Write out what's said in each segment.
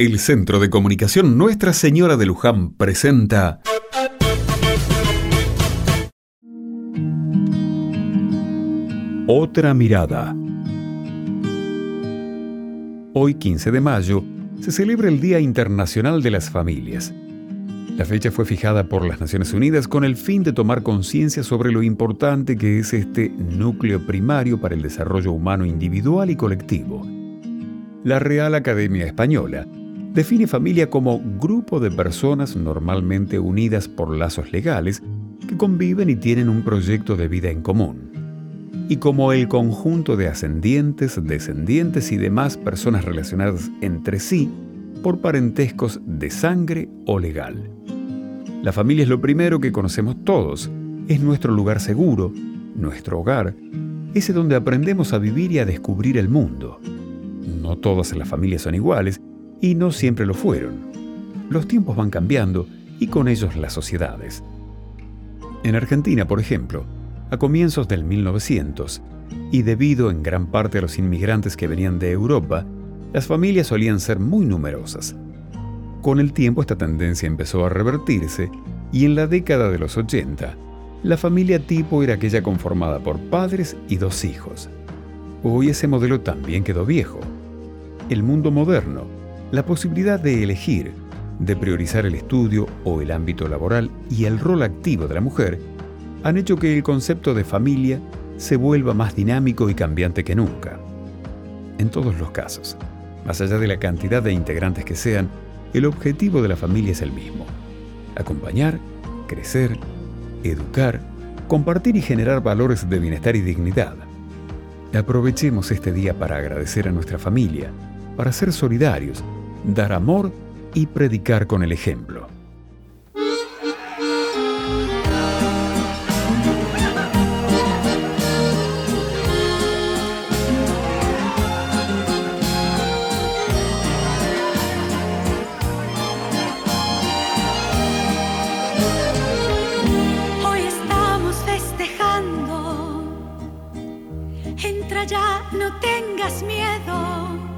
El Centro de Comunicación Nuestra Señora de Luján presenta Otra mirada. Hoy, 15 de mayo, se celebra el Día Internacional de las Familias. La fecha fue fijada por las Naciones Unidas con el fin de tomar conciencia sobre lo importante que es este núcleo primario para el desarrollo humano individual y colectivo. La Real Academia Española define familia como grupo de personas normalmente unidas por lazos legales que conviven y tienen un proyecto de vida en común, y como el conjunto de ascendientes, descendientes y demás personas relacionadas entre sí por parentescos de sangre o legal. La familia es lo primero que conocemos todos, es nuestro lugar seguro, nuestro hogar, ese donde aprendemos a vivir y a descubrir el mundo. No todas las familias son iguales y no siempre lo fueron. Los tiempos van cambiando y con ellos las sociedades. En Argentina, por ejemplo, a comienzos del 1900, y debido en gran parte a los inmigrantes que venían de Europa, las familias solían ser muy numerosas. Con el tiempo esta tendencia empezó a revertirse y en la década de los 80, la familia tipo era aquella conformada por padres y dos hijos. Hoy ese modelo también quedó viejo. El mundo moderno, la posibilidad de elegir, de priorizar el estudio o el ámbito laboral y el rol activo de la mujer, han hecho que el concepto de familia se vuelva más dinámico y cambiante que nunca. En todos los casos, más allá de la cantidad de integrantes que sean, el objetivo de la familia es el mismo. Acompañar, crecer, educar, compartir y generar valores de bienestar y dignidad. Aprovechemos este día para agradecer a nuestra familia, para ser solidarios dar amor y predicar con el ejemplo. Estamos festejando. Entra ya, no tengas miedo.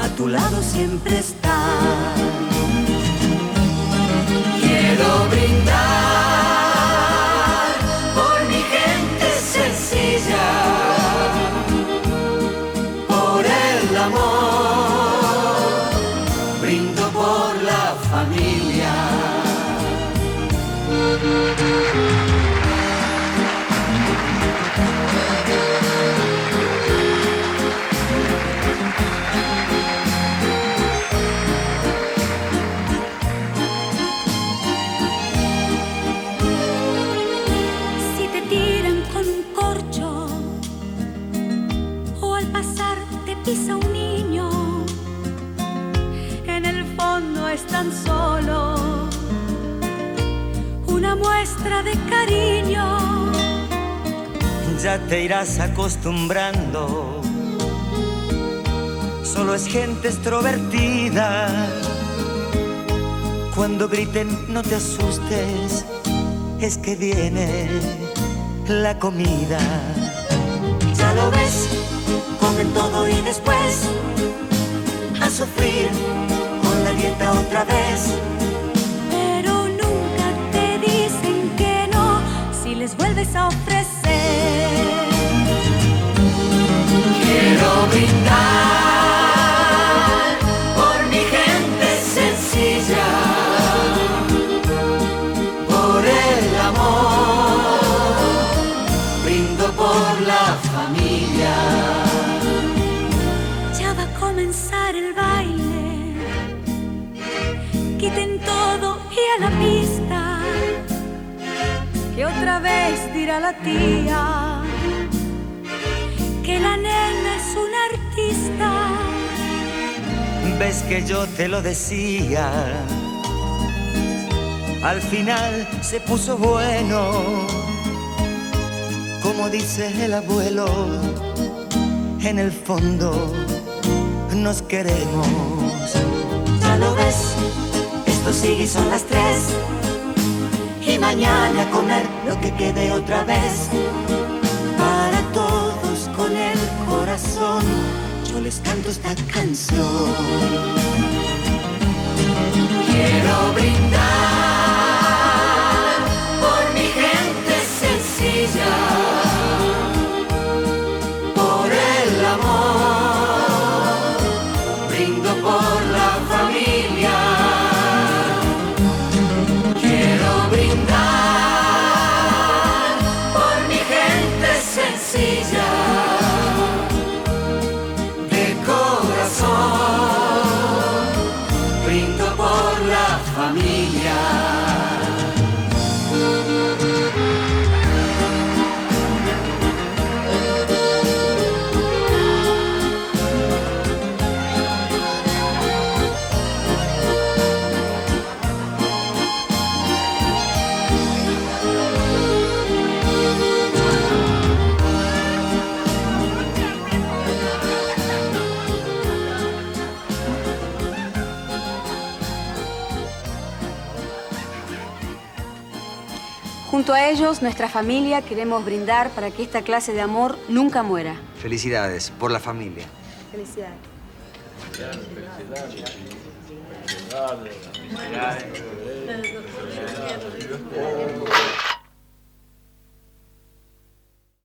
a tu lado siempre está. Quiero brindar una muestra de cariño. Ya te irás acostumbrando. Solo es gente extrovertida. Cuando griten, no te asustes, es que viene la comida. Ya lo ves, comen todo y después a sufrir con la dieta otra vez. A ofrecer. Quiero brindar por mi gente sencilla, por el amor, brindo por la familia. Ya va a comenzar el baile. Quiten todo y a la pista que otra vez dirá la tía que la nena es una artista. Ves que yo te lo decía, al final se puso bueno, como dice el abuelo, en el fondo nos queremos. Ya lo ves, esto sigue y son las tres y mañana comer lo que quede otra vez, para todos con el corazón yo les canto esta canción. Quiero brindar. por la familia. Junto a ellos, nuestra familia, queremos brindar para que esta clase de amor nunca muera. Felicidades por la familia. Felicidades. Felicidades.